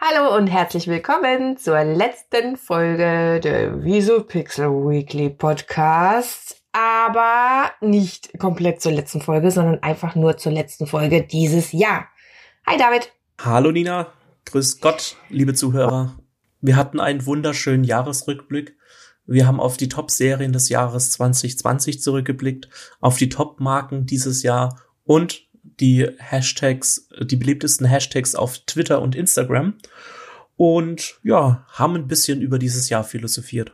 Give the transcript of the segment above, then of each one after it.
Hallo und herzlich willkommen zur letzten Folge der Visopixel Weekly Podcast. Aber nicht komplett zur letzten Folge, sondern einfach nur zur letzten Folge dieses Jahr. Hi David. Hallo Nina. Grüß Gott, liebe Zuhörer. Wir hatten einen wunderschönen Jahresrückblick. Wir haben auf die Top-Serien des Jahres 2020 zurückgeblickt, auf die Top-Marken dieses Jahr und die Hashtags, die beliebtesten Hashtags auf Twitter und Instagram und ja, haben ein bisschen über dieses Jahr philosophiert.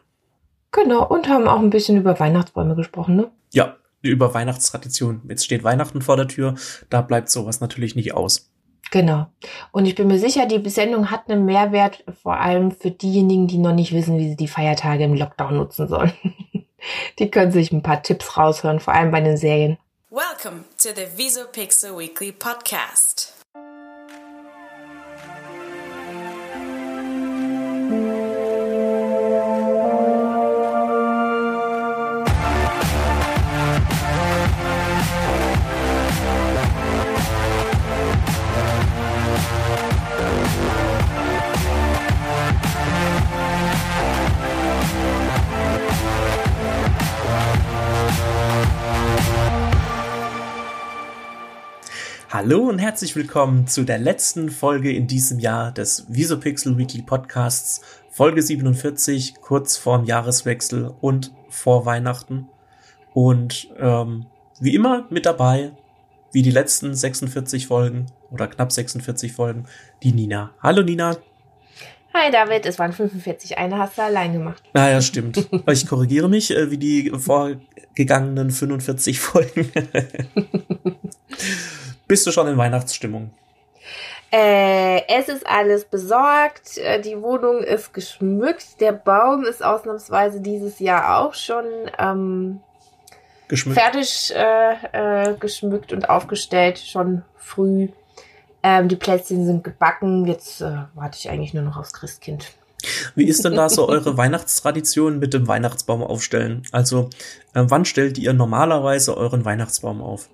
Genau, und haben auch ein bisschen über Weihnachtsbäume gesprochen, ne? Ja, über Weihnachtstradition. Jetzt steht Weihnachten vor der Tür, da bleibt sowas natürlich nicht aus. Genau. Und ich bin mir sicher, die Sendung hat einen Mehrwert, vor allem für diejenigen, die noch nicht wissen, wie sie die Feiertage im Lockdown nutzen sollen. die können sich ein paar Tipps raushören, vor allem bei den Serien. Welcome to the Visopixel Weekly Podcast. Herzlich willkommen zu der letzten Folge in diesem Jahr des Visopixel Weekly Podcasts, Folge 47, kurz vorm Jahreswechsel und vor Weihnachten. Und ähm, wie immer mit dabei, wie die letzten 46 Folgen oder knapp 46 Folgen, die Nina. Hallo Nina. Hi David, es waren 45, eine hast du allein gemacht. Ah ja, stimmt. Ich korrigiere mich, äh, wie die vorgegangenen 45 Folgen. Bist du schon in Weihnachtsstimmung? Äh, es ist alles besorgt, äh, die Wohnung ist geschmückt, der Baum ist ausnahmsweise dieses Jahr auch schon ähm, geschmückt. fertig äh, äh, geschmückt und aufgestellt, schon früh. Ähm, die Plätzchen sind gebacken, jetzt äh, warte ich eigentlich nur noch aufs Christkind. Wie ist denn da so eure Weihnachtstradition mit dem Weihnachtsbaum aufstellen? Also, äh, wann stellt ihr normalerweise euren Weihnachtsbaum auf?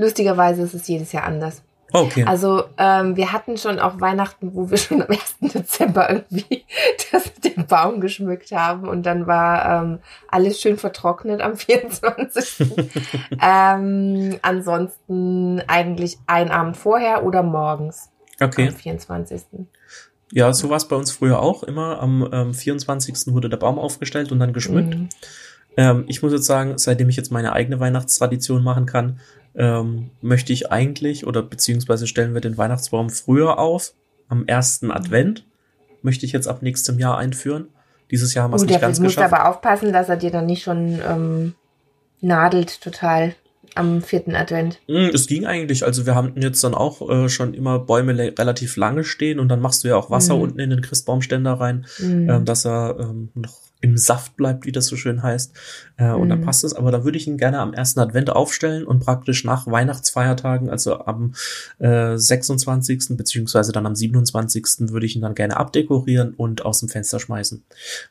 Lustigerweise ist es jedes Jahr anders. Okay. Also ähm, wir hatten schon auch Weihnachten, wo wir schon am 1. Dezember irgendwie das, den Baum geschmückt haben und dann war ähm, alles schön vertrocknet am 24. ähm, ansonsten eigentlich ein Abend vorher oder morgens. Okay. Am 24. Ja, so war es bei uns früher auch immer. Am ähm, 24. wurde der Baum aufgestellt und dann geschmückt. Mhm. Ähm, ich muss jetzt sagen, seitdem ich jetzt meine eigene Weihnachtstradition machen kann, ähm, möchte ich eigentlich oder beziehungsweise stellen wir den Weihnachtsbaum früher auf, am ersten Advent. Möchte ich jetzt ab nächstem Jahr einführen. Dieses Jahr haben wir es nicht ganz geschafft. Du musst aber aufpassen, dass er dir dann nicht schon ähm, nadelt total am vierten Advent. Mm, es ging eigentlich. Also wir haben jetzt dann auch äh, schon immer Bäume relativ lange stehen und dann machst du ja auch Wasser mm. unten in den Christbaumständer rein, mm. ähm, dass er ähm, noch im Saft bleibt, wie das so schön heißt. Äh, und dann mhm. passt es. Aber da würde ich ihn gerne am ersten Advent aufstellen und praktisch nach Weihnachtsfeiertagen, also am äh, 26. beziehungsweise dann am 27. würde ich ihn dann gerne abdekorieren und aus dem Fenster schmeißen.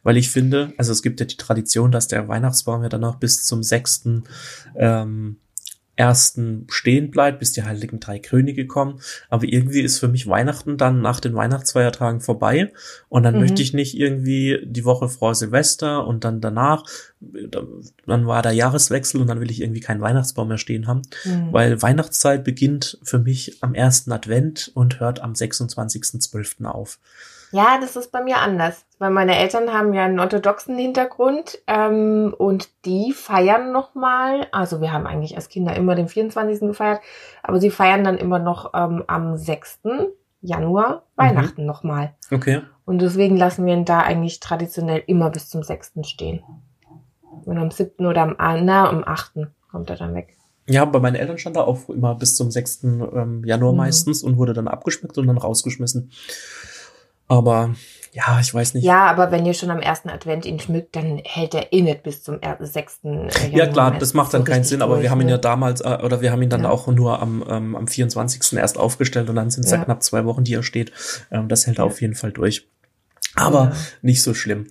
Weil ich finde, also es gibt ja die Tradition, dass der Weihnachtsbaum ja dann noch bis zum 6. Ähm, ersten stehen bleibt, bis die Heiligen Drei Könige kommen. Aber irgendwie ist für mich Weihnachten dann nach den Weihnachtsfeiertagen vorbei und dann mhm. möchte ich nicht irgendwie die Woche vor Silvester und dann danach, dann war der Jahreswechsel und dann will ich irgendwie keinen Weihnachtsbaum mehr stehen haben, mhm. weil Weihnachtszeit beginnt für mich am ersten Advent und hört am 26.12. auf. Ja, das ist bei mir anders, weil meine Eltern haben ja einen orthodoxen Hintergrund ähm, und die feiern nochmal, also wir haben eigentlich als Kinder immer den 24. gefeiert, aber sie feiern dann immer noch ähm, am 6. Januar mhm. Weihnachten mhm. nochmal. Okay. Und deswegen lassen wir ihn da eigentlich traditionell immer bis zum 6. stehen. Und am 7. oder am, na, am 8. kommt er dann weg. Ja, bei meinen Eltern stand er auch immer bis zum 6. Ähm, Januar mhm. meistens und wurde dann abgeschmückt und dann rausgeschmissen. Aber ja, ich weiß nicht. Ja, aber wenn ihr schon am ersten Advent ihn schmückt, dann hält er eh nicht bis zum 6. Januar. Ja, klar, das macht dann so keinen Sinn, aber wir haben ihn ja ne? damals, äh, oder wir haben ihn dann ja. auch nur am, ähm, am 24. erst aufgestellt und dann sind es ja. ja knapp zwei Wochen, die er steht. Ähm, das hält er auf jeden Fall durch. Aber ja. nicht so schlimm.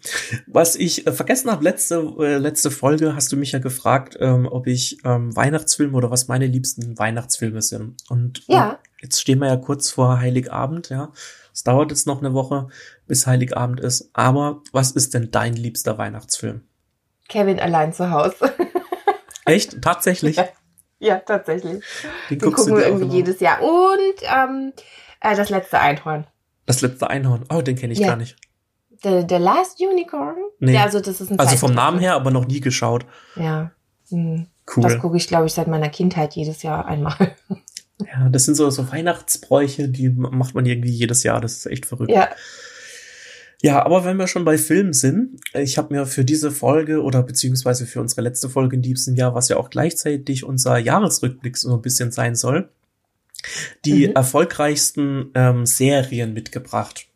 Was ich äh, vergessen habe, letzte, äh, letzte Folge hast du mich ja gefragt, ähm, ob ich ähm, Weihnachtsfilme oder was meine liebsten Weihnachtsfilme sind. Und ja. jetzt stehen wir ja kurz vor Heiligabend, ja Es dauert jetzt noch eine Woche, bis Heiligabend ist. Aber was ist denn dein liebster Weihnachtsfilm? Kevin allein zu Hause. Echt? Tatsächlich? Ja, ja tatsächlich. Den, Den gucken wir irgendwie jedes Jahr. Und ähm, äh, das letzte Einhorn. Das letzte Einhorn. Oh, den kenne ich ja. gar nicht. The, the Last Unicorn? Nee. Ja, also das ist ein Also vom Namen her, aber noch nie geschaut. Ja. Mhm. Cool. Das gucke ich, glaube ich, seit meiner Kindheit jedes Jahr einmal. Ja, das sind so, so Weihnachtsbräuche, die macht man irgendwie jedes Jahr. Das ist echt verrückt. Ja. Ja, aber wenn wir schon bei Filmen sind, ich habe mir für diese Folge oder beziehungsweise für unsere letzte Folge in diesem Jahr, was ja auch gleichzeitig unser Jahresrückblick so ein bisschen sein soll, die mhm. erfolgreichsten ähm, Serien mitgebracht.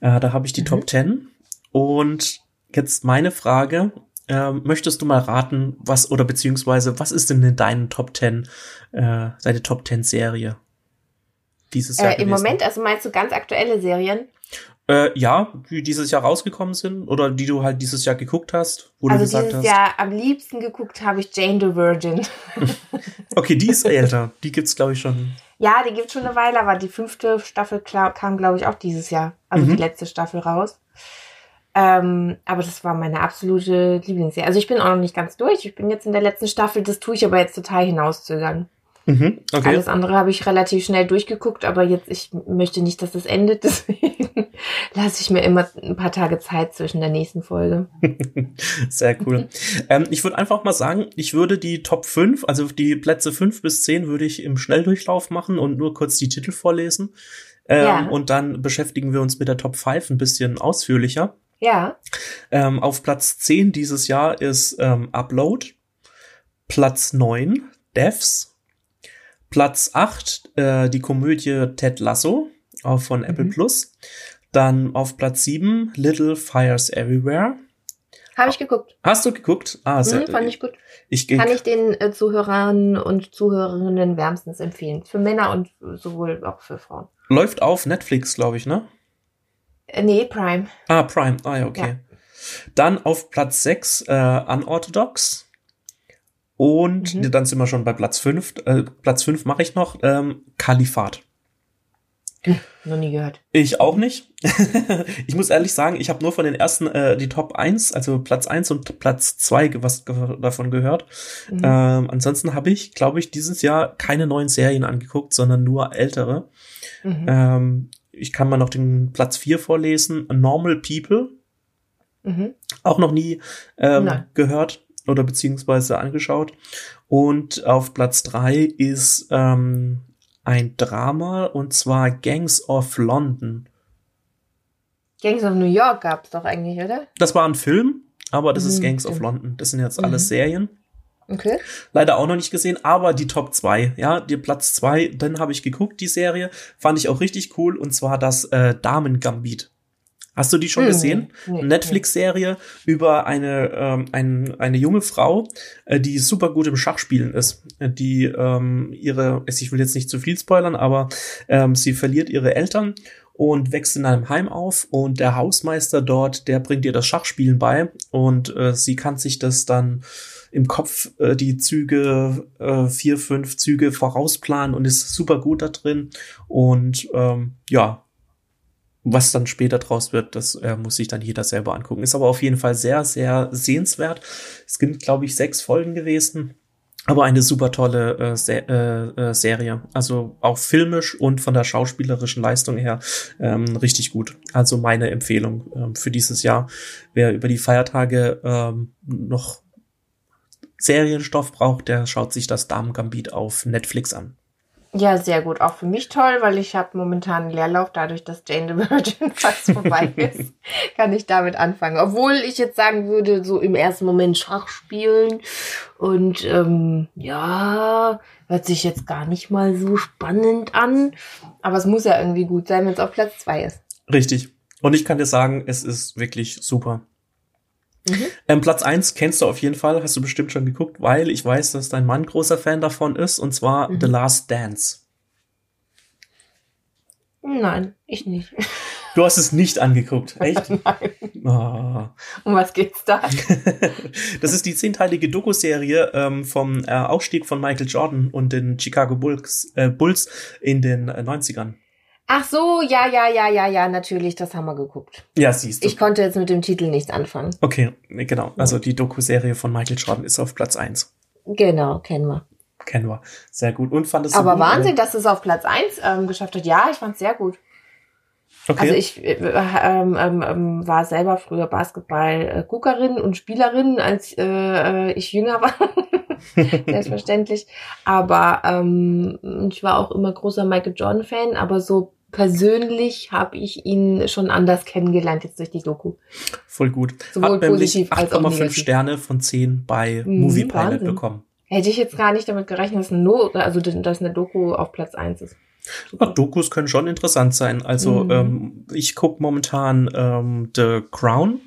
Äh, da habe ich die mhm. Top 10 und jetzt meine Frage, ähm, möchtest du mal raten, was oder beziehungsweise was ist denn in deinen Top 10, äh, deine Top 10 Serie dieses Jahr? Äh, Im Moment, also meinst du ganz aktuelle Serien? Äh, ja, die dieses Jahr rausgekommen sind oder die du halt dieses Jahr geguckt hast, wo also du gesagt dieses hast. Jahr am liebsten geguckt habe ich Jane the Virgin. okay, die ist älter. Die gibt's glaube ich schon. Ja, die gibt's schon eine Weile, aber die fünfte Staffel kam glaube ich auch dieses Jahr, also mhm. die letzte Staffel raus. Ähm, aber das war meine absolute Lieblingsserie. Also ich bin auch noch nicht ganz durch. Ich bin jetzt in der letzten Staffel. Das tue ich aber jetzt total hinauszögern. Mhm, okay. Alles andere habe ich relativ schnell durchgeguckt, aber jetzt, ich möchte nicht, dass das endet, deswegen lasse ich mir immer ein paar Tage Zeit zwischen der nächsten Folge. Sehr cool. ähm, ich würde einfach mal sagen, ich würde die Top 5, also die Plätze 5 bis 10 würde ich im Schnelldurchlauf machen und nur kurz die Titel vorlesen. Ähm, ja. Und dann beschäftigen wir uns mit der Top 5 ein bisschen ausführlicher. Ja. Ähm, auf Platz 10 dieses Jahr ist ähm, Upload. Platz 9 Devs. Platz 8 äh, die Komödie Ted Lasso, auch von Apple mhm. Plus. Dann auf Platz 7 Little Fires Everywhere. Habe ich geguckt. Hast du geguckt? Ah, sehr, mhm, fand ich gut. Ich Kann ich den äh, Zuhörern und Zuhörerinnen wärmstens empfehlen. Für Männer und sowohl auch für Frauen. Läuft auf Netflix, glaube ich, ne? Äh, nee, Prime. Ah, Prime. Ah, ja, okay. Ja. Dann auf Platz 6 äh, Unorthodox. Und mhm. dann sind wir schon bei Platz 5. Äh, Platz 5 mache ich noch. Ähm, Kalifat. Hm, noch nie gehört. Ich auch nicht. ich muss ehrlich sagen, ich habe nur von den ersten äh, die Top 1, also Platz 1 und Platz 2 was davon gehört. Mhm. Ähm, ansonsten habe ich, glaube ich, dieses Jahr keine neuen Serien angeguckt, sondern nur ältere. Mhm. Ähm, ich kann mal noch den Platz 4 vorlesen. Normal People. Mhm. Auch noch nie ähm, gehört oder beziehungsweise angeschaut. Und auf Platz 3 ist ähm, ein Drama und zwar Gangs of London. Gangs of New York gab es doch eigentlich, oder? Das war ein Film, aber das mhm, ist Gangs of London. Das sind jetzt mhm. alles Serien. Okay. Leider auch noch nicht gesehen, aber die Top 2, ja, die Platz 2, dann habe ich geguckt, die Serie, fand ich auch richtig cool, und zwar das äh, Damen Gambit. Hast du die schon hm, gesehen? Nee, Netflix-Serie über eine, ähm, ein, eine junge Frau, äh, die super gut im Schachspielen ist. Die ähm, ihre, ich will jetzt nicht zu viel spoilern, aber ähm, sie verliert ihre Eltern und wächst in einem Heim auf und der Hausmeister dort, der bringt ihr das Schachspielen bei und äh, sie kann sich das dann im Kopf äh, die Züge, äh, vier, fünf Züge vorausplanen und ist super gut da drin. Und ähm, ja, was dann später draus wird, das äh, muss sich dann jeder selber angucken. Ist aber auf jeden Fall sehr, sehr sehenswert. Es sind, glaube ich, sechs Folgen gewesen. Aber eine super tolle äh, Se äh, äh, Serie. Also auch filmisch und von der schauspielerischen Leistung her ähm, richtig gut. Also meine Empfehlung ähm, für dieses Jahr. Wer über die Feiertage ähm, noch Serienstoff braucht, der schaut sich das Damen Gambit auf Netflix an. Ja, sehr gut. Auch für mich toll, weil ich habe momentan einen Leerlauf, dadurch, dass Jane the Virgin fast vorbei ist, kann ich damit anfangen. Obwohl ich jetzt sagen würde, so im ersten Moment Schach spielen und ähm, ja, hört sich jetzt gar nicht mal so spannend an. Aber es muss ja irgendwie gut sein, wenn es auf Platz zwei ist. Richtig. Und ich kann dir sagen, es ist wirklich super. Mhm. Ähm, Platz eins kennst du auf jeden Fall, hast du bestimmt schon geguckt, weil ich weiß, dass dein Mann großer Fan davon ist, und zwar mhm. The Last Dance. Nein, ich nicht. Du hast es nicht angeguckt, echt? Nein. Oh. Um was geht's da? das ist die zehnteilige Doku-Serie ähm, vom äh, Aufstieg von Michael Jordan und den Chicago Bulls, äh, Bulls in den äh, 90ern. Ach so, ja, ja, ja, ja, ja, natürlich, das haben wir geguckt. Ja, siehst du. Ich konnte jetzt mit dem Titel nichts anfangen. Okay, genau. Also die Doku-Serie von Michael Jordan ist auf Platz eins. Genau, kennen wir. Kennen wir. Sehr gut. Und fandest du Aber gut, Wahnsinn, dass es auf Platz eins ähm, geschafft hat. Ja, ich fand es sehr gut. Okay. Also ich äh, ähm, ähm, ähm, war selber früher Basketball-Guckerin und Spielerin, als äh, äh ich jünger war. Selbstverständlich. Aber ähm, ich war auch immer großer Michael Jordan-Fan, aber so persönlich habe ich ihn schon anders kennengelernt jetzt durch die Doku. Voll gut. Sowohl Hat positiv als auch negativ. 8,5 Sterne von 10 bei mhm, Movie Pilot Wahnsinn. bekommen. Hätte ich jetzt gar nicht damit gerechnet, dass, no also, dass eine Doku auf Platz 1 ist. Ja, Dokus können schon interessant sein. Also mhm. ähm, ich gucke momentan ähm, The Crown,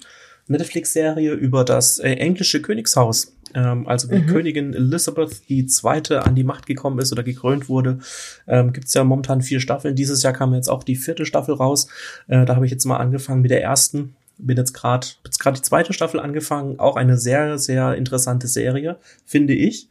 Netflix-Serie über das äh, englische Königshaus. Ähm, also wie mhm. Königin Elizabeth II. an die Macht gekommen ist oder gekrönt wurde, ähm, gibt es ja momentan vier Staffeln. Dieses Jahr kam jetzt auch die vierte Staffel raus. Äh, da habe ich jetzt mal angefangen mit der ersten. Bin jetzt gerade jetzt gerade die zweite Staffel angefangen. Auch eine sehr sehr interessante Serie, finde ich.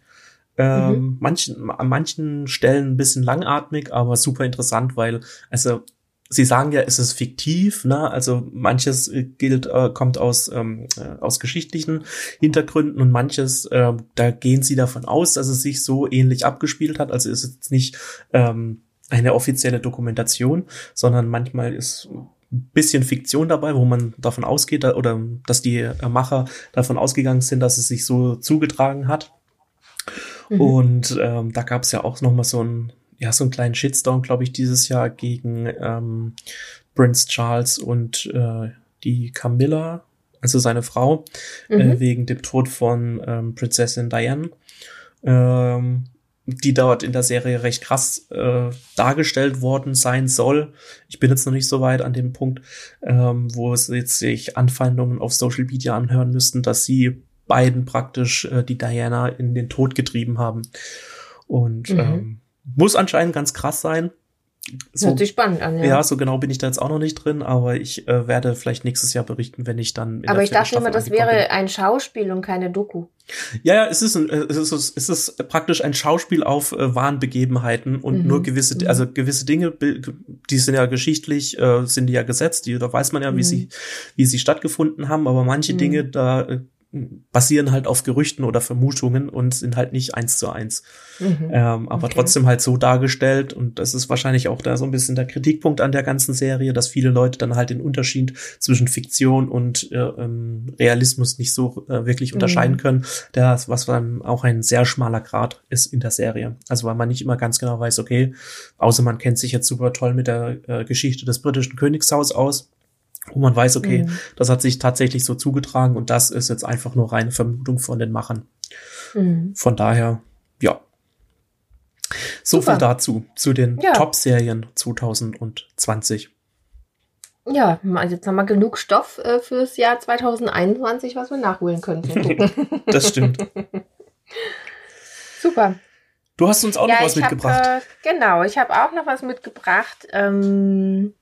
Ähm, mhm. manchen, an manchen Stellen ein bisschen langatmig, aber super interessant, weil also Sie sagen ja, es ist fiktiv, ne? Also manches äh, gilt, äh, kommt aus, ähm, äh, aus geschichtlichen Hintergründen und manches, äh, da gehen sie davon aus, dass es sich so ähnlich abgespielt hat. Also ist es jetzt nicht ähm, eine offizielle Dokumentation, sondern manchmal ist ein bisschen Fiktion dabei, wo man davon ausgeht, oder dass die äh, Macher davon ausgegangen sind, dass es sich so zugetragen hat. Mhm. Und ähm, da gab es ja auch noch mal so ein ja, so einen kleinen Shitstorm, glaube ich, dieses Jahr gegen ähm, Prince Charles und äh, die Camilla, also seine Frau, äh, mhm. äh, wegen dem Tod von ähm, Prinzessin Diane. Ähm, die dort in der Serie recht krass äh, dargestellt worden sein soll. Ich bin jetzt noch nicht so weit an dem Punkt, ähm, wo es jetzt sich Anfeindungen auf Social Media anhören müssten, dass sie beiden praktisch äh, die Diana in den Tod getrieben haben. Und mhm. ähm, muss anscheinend ganz krass sein. So, Hört sich spannend an, ja. Ja, so genau bin ich da jetzt auch noch nicht drin, aber ich äh, werde vielleicht nächstes Jahr berichten, wenn ich dann. aber ich dachte immer, das wäre bin. ein Schauspiel und keine Doku. Ja, ja, es ist, ein, es ist, es ist praktisch ein Schauspiel auf äh, wahren Begebenheiten und mhm. nur gewisse, mhm. also gewisse Dinge, die sind ja geschichtlich, äh, sind die ja gesetzt, die, da weiß man ja, wie mhm. sie, wie sie stattgefunden haben, aber manche mhm. Dinge, da äh, basieren halt auf Gerüchten oder Vermutungen und sind halt nicht eins zu eins. Mhm. Ähm, aber okay. trotzdem halt so dargestellt und das ist wahrscheinlich auch da so ein bisschen der Kritikpunkt an der ganzen Serie, dass viele Leute dann halt den Unterschied zwischen Fiktion und äh, ähm, Realismus nicht so äh, wirklich unterscheiden mhm. können. Das, was dann auch ein sehr schmaler Grad ist in der Serie. Also weil man nicht immer ganz genau weiß, okay, außer man kennt sich jetzt super toll mit der äh, Geschichte des britischen Königshaus aus wo man weiß, okay, mhm. das hat sich tatsächlich so zugetragen und das ist jetzt einfach nur reine Vermutung von den Machern. Mhm. Von daher, ja. So Super. viel dazu, zu den ja. Top-Serien 2020. Ja, jetzt haben wir genug Stoff äh, fürs Jahr 2021, was wir nachholen können. das stimmt. Super. Du hast uns auch ja, noch was mitgebracht. Hab, äh, genau, ich habe auch noch was mitgebracht. Ähm,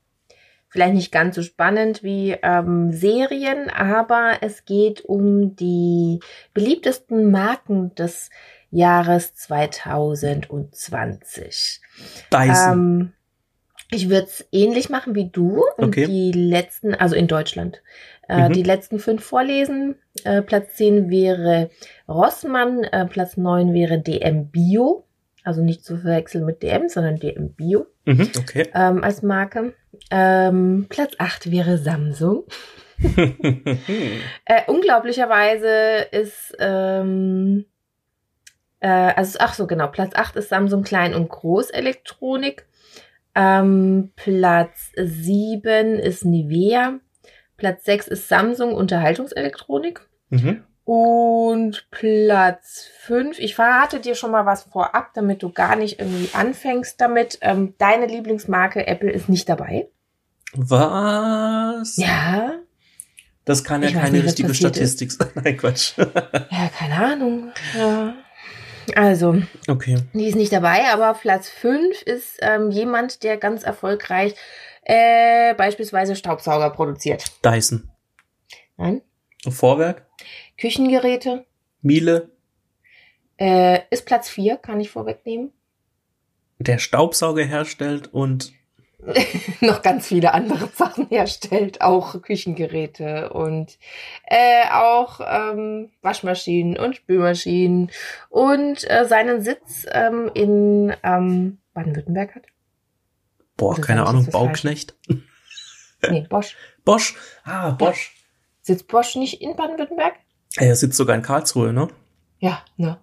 vielleicht nicht ganz so spannend wie ähm, Serien, aber es geht um die beliebtesten Marken des Jahres 2020. Dyson. Ähm, ich würde es ähnlich machen wie du und okay. die letzten, also in Deutschland, äh, mhm. die letzten fünf vorlesen. Äh, Platz 10 wäre Rossmann, äh, Platz 9 wäre DM Bio, also nicht zu verwechseln mit DM, sondern DM Bio mhm, okay. ähm, als Marke. Ähm, Platz 8 wäre Samsung. äh, unglaublicherweise ist, ähm, äh, also, ach so, genau, Platz 8 ist Samsung Klein- und Großelektronik. Ähm, Platz 7 ist Nivea. Platz 6 ist Samsung Unterhaltungselektronik. Mhm. Und Platz 5, ich verrate dir schon mal was vorab, damit du gar nicht irgendwie anfängst damit. Ähm, deine Lieblingsmarke Apple ist nicht dabei. Was? Ja. Das kann ja keine nicht, richtige Statistik sein. Nein, Quatsch. ja, keine Ahnung. Ja. Also, okay. die ist nicht dabei, aber Platz 5 ist ähm, jemand, der ganz erfolgreich äh, beispielsweise Staubsauger produziert. Dyson. Nein. Vorwerk? Küchengeräte. Miele. Äh, ist Platz 4, kann ich vorwegnehmen. Der Staubsauger herstellt und noch ganz viele andere Sachen herstellt, auch Küchengeräte und äh, auch ähm, Waschmaschinen und Spülmaschinen und äh, seinen Sitz ähm, in ähm, Baden-Württemberg hat. Boah, Oder keine Ahnung, Bauknecht. nee, Bosch. Bosch. Ah, Bosch. Sitzt Bosch nicht in Baden-Württemberg? Er sitzt sogar in Karlsruhe, ne? Ja, ne.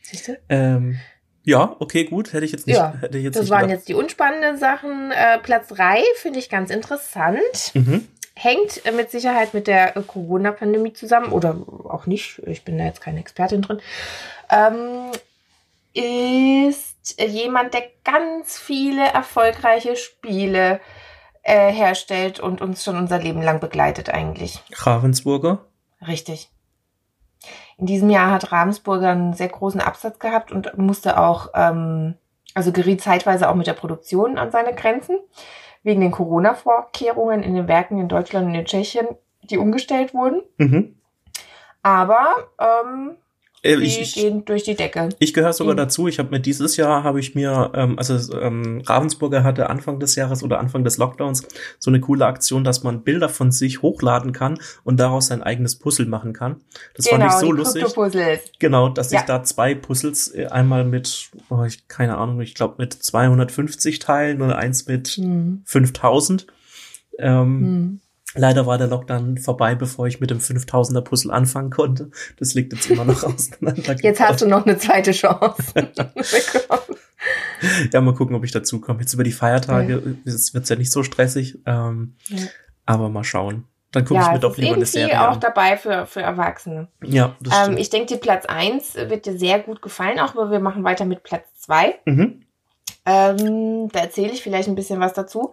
Siehst du? Ähm, ja, okay, gut. Hätte ich jetzt nicht. Ja, hätte ich jetzt das waren gedacht. jetzt die unspannenden Sachen. Äh, Platz drei finde ich ganz interessant. Mhm. Hängt äh, mit Sicherheit mit der äh, Corona-Pandemie zusammen oder auch nicht. Ich bin da jetzt keine Expertin drin. Ähm, ist jemand, der ganz viele erfolgreiche Spiele äh, herstellt und uns schon unser Leben lang begleitet eigentlich. Ravensburger. Richtig. In diesem Jahr hat Ravensburger einen sehr großen Absatz gehabt und musste auch, ähm, also geriet zeitweise auch mit der Produktion an seine Grenzen, wegen den Corona-Vorkehrungen in den Werken in Deutschland und in Tschechien, die umgestellt wurden. Mhm. Aber ähm, Äh, die ich, ich, gehen durch die Decke. ich gehöre sogar Mhm. dazu. Ich habe mir dieses Jahr habe ich mir, ähm, also ähm, Ravensburger hatte Anfang des Jahres oder Anfang des Lockdowns so eine coole Aktion, dass man Bilder von sich hochladen kann und daraus sein eigenes Puzzle machen kann. Das fand ich so Genau, die lustig. Genau, dass ich Ja. da zwei Puzzles äh, einmal mit, oh, ich, keine Ahnung, ich glaube mit 250 Teilen und eins mit Hm. 5000. Ähm, Hm. Leider war der Lockdown vorbei, bevor ich mit dem 5000er Puzzle anfangen konnte. Das liegt jetzt immer noch auseinander. Jetzt hast du noch eine zweite Chance. Ja, mal gucken, ob ich dazu komme. Jetzt über die Feiertage es wird's ja nicht so stressig. Ähm, Ja. Aber mal schauen. Dann gucke ja, ich mir doch lieber eine Serie auch an. dabei für, für Erwachsene. Ja, das Ähm, stimmt. ich denke, die Platz 1 wird dir sehr gut gefallen, auch aber wir machen weiter mit Platz 2. mhm. Ähm, da erzähle ich vielleicht ein bisschen was dazu.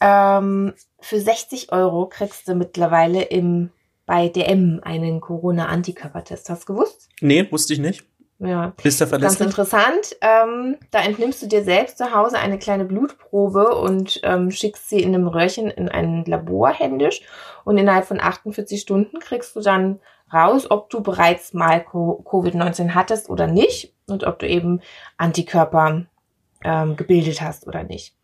Ähm, für 60 Euro kriegst du mittlerweile im, bei DM einen Corona-Antikörpertest. Hast du gewusst? Nee, wusste ich nicht. Ja. Bist du Ganz verlässlich? interessant. Ähm, da entnimmst du dir selbst zu Hause eine kleine Blutprobe und ähm, schickst sie in einem Röhrchen in ein Labor händisch. Und innerhalb von 48 Stunden kriegst du dann raus, ob du bereits mal Co- Covid-19 hattest oder nicht und ob du eben Antikörper ähm, gebildet hast oder nicht.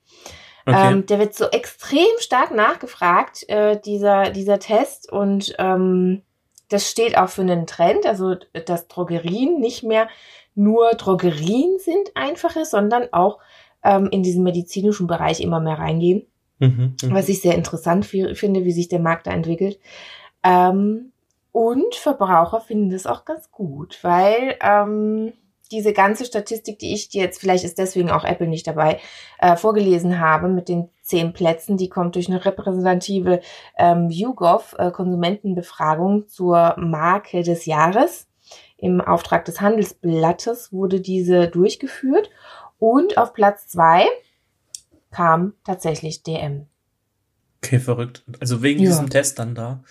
Okay. Ähm, der wird so extrem stark nachgefragt, äh, dieser, dieser Test. Und ähm, das steht auch für einen Trend, also dass Drogerien nicht mehr nur Drogerien sind einfache, sondern auch ähm, in diesen medizinischen Bereich immer mehr reingehen. mhm. Mhm. Was ich sehr interessant fi- finde, wie sich der Markt da entwickelt. Ähm, und Verbraucher finden das auch ganz gut, weil ähm, diese ganze Statistik, die ich dir jetzt, vielleicht ist deswegen auch Apple nicht dabei, äh, vorgelesen habe mit den zehn Plätzen, die kommt durch eine repräsentative ähm, YouGov äh, Konsumentenbefragung zur Marke des Jahres. Im Auftrag des Handelsblattes wurde diese durchgeführt und auf Platz zwei kam tatsächlich DM. Okay, verrückt. Also wegen Ja. diesem Test dann da.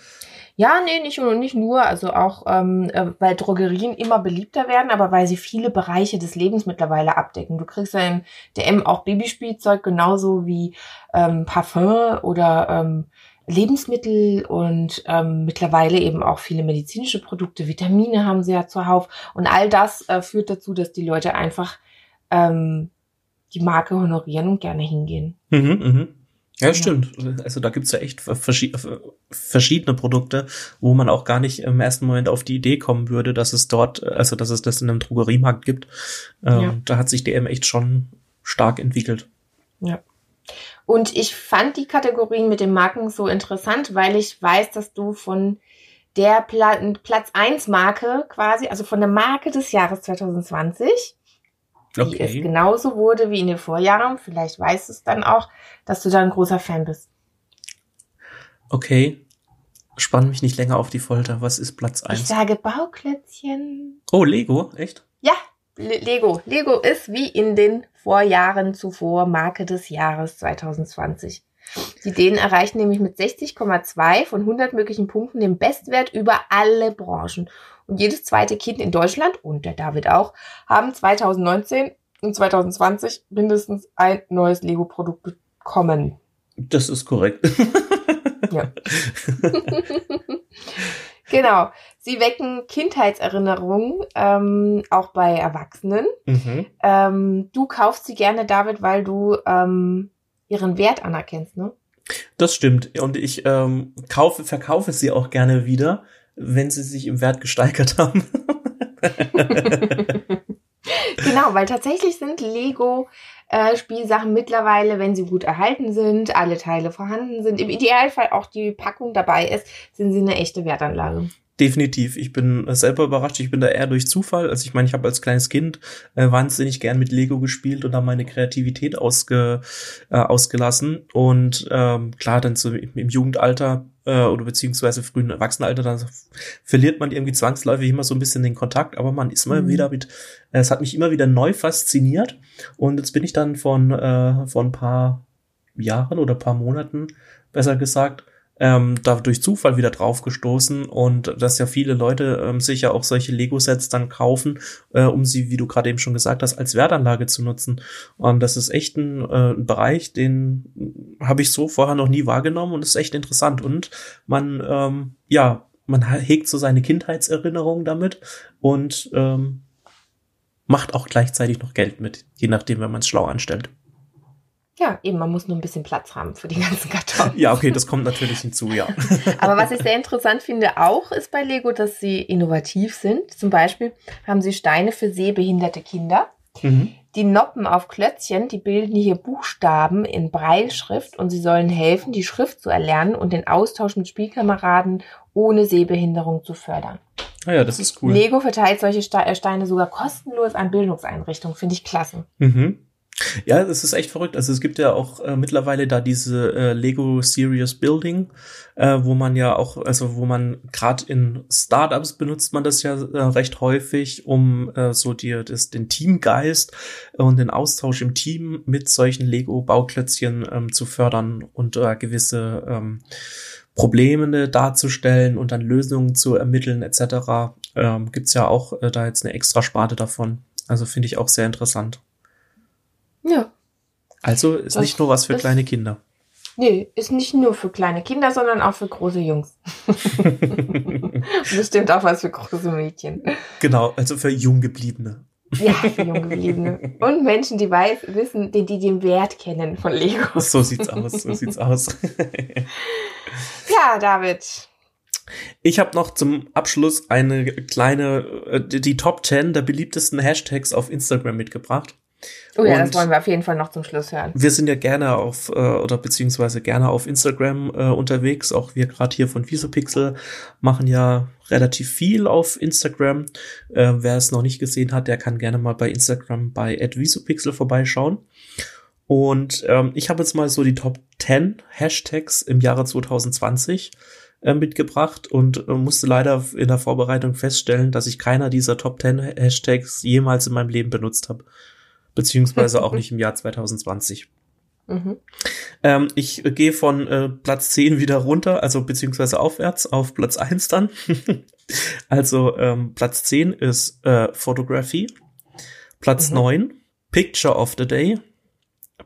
Ja, nee, nicht, nur- nicht nur, also auch, ähm, äh, weil Drogerien immer beliebter werden, aber weil sie viele Bereiche des Lebens mittlerweile abdecken. Du kriegst ja im DM auch Babyspielzeug genauso wie ähm, Parfum oder ähm, Lebensmittel und ähm, mittlerweile eben auch viele medizinische Produkte, Vitamine haben sie ja zuhauf. Und all das äh, führt dazu, dass die Leute einfach ähm, die Marke honorieren und gerne hingehen. Mhm, mhm. Ja, Ja. stimmt. Also da gibt's ja echt verschi verschiedene Produkte, wo man auch gar nicht im ersten Moment auf die Idee kommen würde, dass es dort, also dass es das in einem Drogeriemarkt gibt. Ähm, Ja. Da hat sich DM echt schon stark entwickelt. Und ich fand die Kategorien mit den Marken so interessant, weil ich weiß, dass du von der Pla Platz 1 Marke quasi, also von der Marke des Jahres 2020, die es Okay. genauso wurde wie in den Vorjahren, vielleicht weißt du es dann auch, dass du da ein großer Fan bist. Okay. Spann mich nicht länger auf die Folter. Was ist Platz Ich eins? sage Bauklötzchen. Oh, Lego, echt? Ja, Le Lego. Lego ist wie in den Vorjahren zuvor Marke des Jahres 2020. Die Dänen erreichen nämlich mit 60,2 von 100 möglichen Punkten den Bestwert über alle Branchen. Jedes zweite Kind in Deutschland, und der David auch, haben 2019 und 2020 mindestens ein neues Lego-Produkt bekommen. Das ist korrekt. Ja. Genau. Sie wecken Kindheitserinnerungen, ähm, auch bei Erwachsenen. mhm. Ähm, du kaufst sie gerne, David, weil du ähm, ihren Wert anerkennst, ne? Das stimmt. Und ich ähm, kaufe, verkaufe sie auch gerne wieder, wenn sie sich im Wert gesteigert haben. genau, weil tatsächlich sind Lego äh, Spielsachen mittlerweile, wenn sie gut erhalten sind, alle Teile vorhanden sind, im Idealfall auch die Packung dabei ist, sind sie eine echte Wertanlage. Definitiv. Ich bin selber überrascht. Ich bin da eher durch Zufall. Also ich meine, ich habe als kleines Kind äh, wahnsinnig gern mit Lego gespielt und da meine Kreativität ausge, äh, ausgelassen. Und ähm, klar, dann so im Jugendalter äh, oder beziehungsweise frühen Erwachsenenalter, dann verliert man irgendwie zwangsläufig immer so ein bisschen den Kontakt, aber man ist immer mhm. wieder mit, äh, es hat mich immer wieder neu fasziniert. Und jetzt bin ich dann von, äh, von ein paar Jahren oder paar Monaten, besser gesagt, ähm, da durch Zufall wieder drauf gestoßen und dass ja viele Leute ähm, sich ja auch solche Lego-Sets dann kaufen, äh, um sie, wie du gerade eben schon gesagt hast, als Wertanlage zu nutzen. Und das ist echt ein, äh, ein Bereich, den habe ich so vorher noch nie wahrgenommen und ist echt interessant. Und man, ähm, ja, man hegt so seine Kindheitserinnerungen damit und ähm, macht auch gleichzeitig noch Geld mit, je nachdem, wenn man es schlau anstellt. Ja, eben, man muss nur ein bisschen Platz haben für die ganzen Kartons. ja, okay, das kommt natürlich hinzu, ja. Aber was ich sehr interessant finde auch, ist bei Lego, dass sie innovativ sind. Zum Beispiel haben sie Steine für sehbehinderte Kinder. Mhm. Die Noppen auf Klötzchen, die bilden hier Buchstaben in Breilschrift und sie sollen helfen, die Schrift zu erlernen und den Austausch mit Spielkameraden ohne Sehbehinderung zu fördern. Ah ja, das ist cool. Lego verteilt solche Steine sogar kostenlos an Bildungseinrichtungen. Finde ich klasse. Mhm. Ja, es ist echt verrückt. Also es gibt ja auch äh, mittlerweile da diese äh, Lego Serious Building, äh, wo man ja auch, also wo man gerade in Startups benutzt man das ja äh, recht häufig, um äh, so dir das, den Teamgeist und den Austausch im Team mit solchen Lego Bauklötzchen ähm, zu fördern und äh, gewisse ähm, Probleme darzustellen und dann Lösungen zu ermitteln etc. Ähm, gibt's ja auch äh, da jetzt eine extra Sparte davon. Also finde ich auch sehr interessant. Ja. Also ist das nicht nur was für ist, kleine Kinder. Nee, ist nicht nur für kleine Kinder, sondern auch für große Jungs. Bestimmt auch was für große Mädchen. Genau, also für Junggebliebene. Ja, für Junggebliebene. Und Menschen, die weiß, wissen, die, die den Wert kennen von Lego. So sieht's aus, so sieht's aus. ja, David. Ich habe noch zum Abschluss eine kleine, äh, die Top 10 der beliebtesten Hashtags auf Instagram mitgebracht. Oh ja, und das wollen wir auf jeden Fall noch zum Schluss hören. Wir sind ja gerne auf, äh, oder beziehungsweise gerne auf Instagram äh, unterwegs. Auch wir gerade hier von Visopixel machen ja relativ viel auf Instagram. Äh, wer es noch nicht gesehen hat, der kann gerne mal bei Instagram bei @visopixel vorbeischauen. Und ähm, ich habe jetzt mal so die Top 10 Hashtags im Jahre 2020 äh, mitgebracht und äh, musste leider in der Vorbereitung feststellen, dass ich keiner dieser Top 10 Hashtags jemals in meinem Leben benutzt habe beziehungsweise auch nicht im Jahr 2020. Mhm. Ähm, ich gehe von äh, Platz 10 wieder runter, also beziehungsweise aufwärts auf Platz 1 dann. also ähm, Platz 10 ist äh, Photography. Platz mhm. 9 Picture of the Day.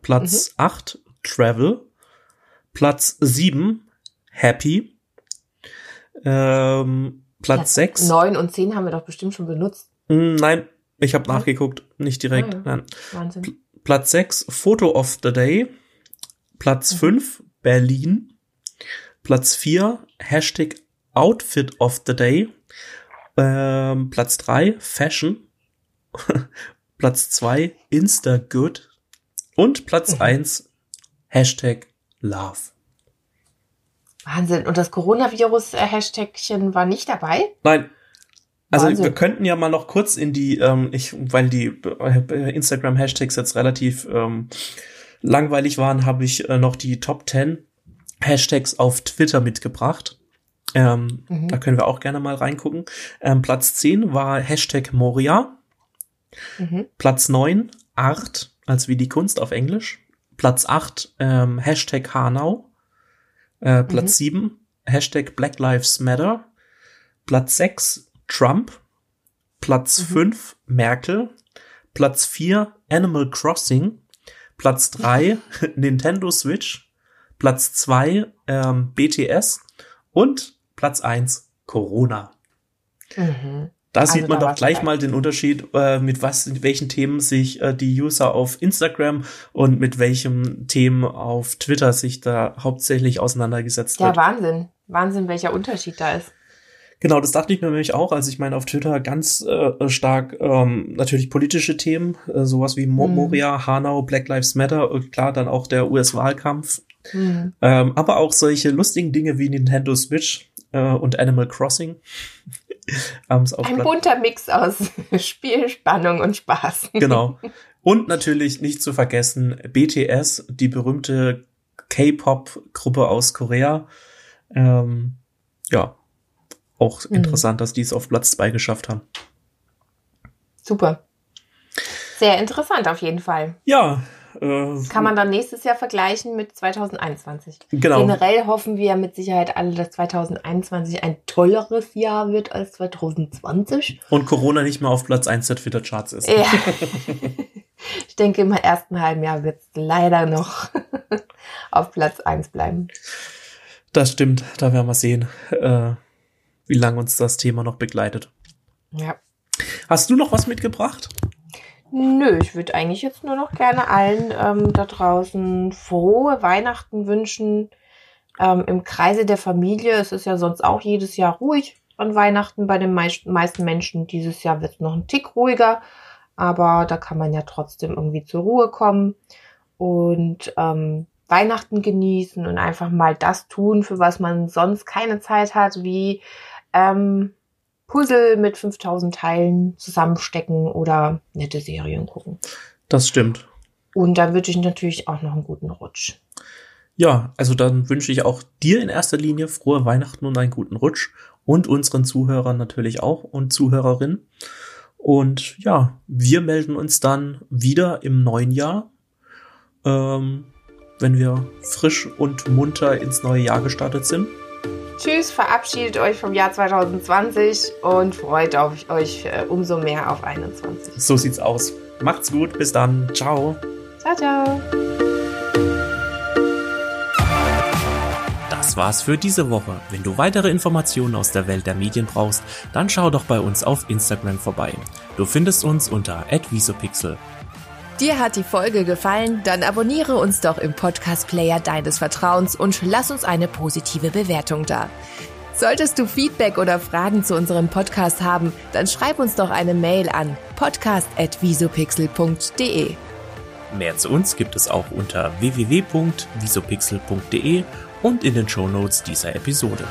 Platz mhm. 8 Travel. Platz 7 Happy. Ähm, Platz ja, 6. 9 und 10 haben wir doch bestimmt schon benutzt. Hm, nein, ich habe nachgeguckt, nicht direkt. Ah, ja. Nein. Wahnsinn. Platz 6, Photo of the Day. Platz mhm. 5, Berlin. Platz 4, Hashtag Outfit of the Day. Ähm, Platz 3, Fashion. Platz 2, Insta Good. Und Platz mhm. 1, Hashtag Love. Wahnsinn. Und das Coronavirus-Hashtagchen war nicht dabei? Nein, also Wahnsinn. wir könnten ja mal noch kurz in die, ähm, ich, weil die äh, Instagram-Hashtags jetzt relativ ähm, langweilig waren, habe ich äh, noch die Top 10 Hashtags auf Twitter mitgebracht. Ähm, mhm. Da können wir auch gerne mal reingucken. Ähm, Platz 10 war Hashtag Moria. Mhm. Platz 9 Art, also wie die Kunst auf Englisch. Platz 8 ähm, Hashtag Hanau. Äh, Platz mhm. 7 Hashtag Black Lives Matter. Platz 6 Trump, Platz mhm. 5 Merkel, Platz 4 Animal Crossing, Platz 3 Nintendo Switch, Platz 2 ähm, BTS und Platz 1 Corona. Mhm. Da also sieht man da doch gleich mal den Unterschied, äh, mit was, mit welchen Themen sich äh, die User auf Instagram und mit welchen Themen auf Twitter sich da hauptsächlich auseinandergesetzt ja, wird. Ja, Wahnsinn. Wahnsinn, welcher Unterschied da ist. Genau, das dachte ich mir nämlich auch. Also ich meine, auf Twitter ganz äh, stark ähm, natürlich politische Themen, äh, sowas wie Mo mhm. Moria, Hanau, Black Lives Matter, und klar dann auch der US-Wahlkampf. Mhm. Ähm, aber auch solche lustigen Dinge wie Nintendo Switch äh, und Animal Crossing. Ein bunter Mix aus Spiel, Spannung und Spaß. Genau. Und natürlich nicht zu vergessen BTS, die berühmte K-Pop-Gruppe aus Korea. Ähm, ja, auch mhm. interessant, dass die es auf Platz zwei geschafft haben. Super. Sehr interessant auf jeden Fall. Ja, äh, Kann man dann nächstes Jahr vergleichen mit 2021. Genau. Generell hoffen wir mit Sicherheit alle, dass 2021 ein tolleres Jahr wird als 2020. Und Corona nicht mehr auf Platz 1 der Twitter-Charts ist. Ja. ich denke, im ersten halben Jahr wird es leider noch auf Platz 1 bleiben. Das stimmt, da werden wir sehen, äh, wie lange uns das Thema noch begleitet. Ja. Hast du noch was mitgebracht? Nö, ich würde eigentlich jetzt nur noch gerne allen ähm, da draußen frohe Weihnachten wünschen. Ähm, Im Kreise der Familie. Es ist ja sonst auch jedes Jahr ruhig an Weihnachten bei den meisten, Menschen. Dieses Jahr wird es noch ein Tick ruhiger, aber da kann man ja trotzdem irgendwie zur Ruhe kommen und ähm, Weihnachten genießen und einfach mal das tun, für was man sonst keine Zeit hat, wie ähm, Puzzle mit 5000 Teilen zusammenstecken oder nette Serien gucken. Das stimmt. Und dann wünsche ich natürlich auch noch einen guten Rutsch. Ja, also dann wünsche ich auch dir in erster Linie frohe Weihnachten und einen guten Rutsch und unseren Zuhörern natürlich auch und Zuhörerinnen. Und ja, wir melden uns dann wieder im neuen Jahr, ähm, wenn wir frisch und munter ins neue Jahr gestartet sind. Tschüss, verabschiedet euch vom Jahr 2020 und freut auf euch äh, umso mehr auf 21. So sieht's aus. Macht's gut, bis dann. Ciao. Ciao, ciao. Das war's für diese Woche. Wenn du weitere Informationen aus der Welt der Medien brauchst, dann schau doch bei uns auf Instagram vorbei. Du findest uns unter @visopixel. Dir hat die Folge gefallen? Dann abonniere uns doch im Podcast-Player deines Vertrauens und lass uns eine positive Bewertung da. Solltest du Feedback oder Fragen zu unserem Podcast haben, dann schreib uns doch eine Mail an podcast.visopixel.de. Mehr zu uns gibt es auch unter www.visopixel.de und in den Shownotes dieser Episode.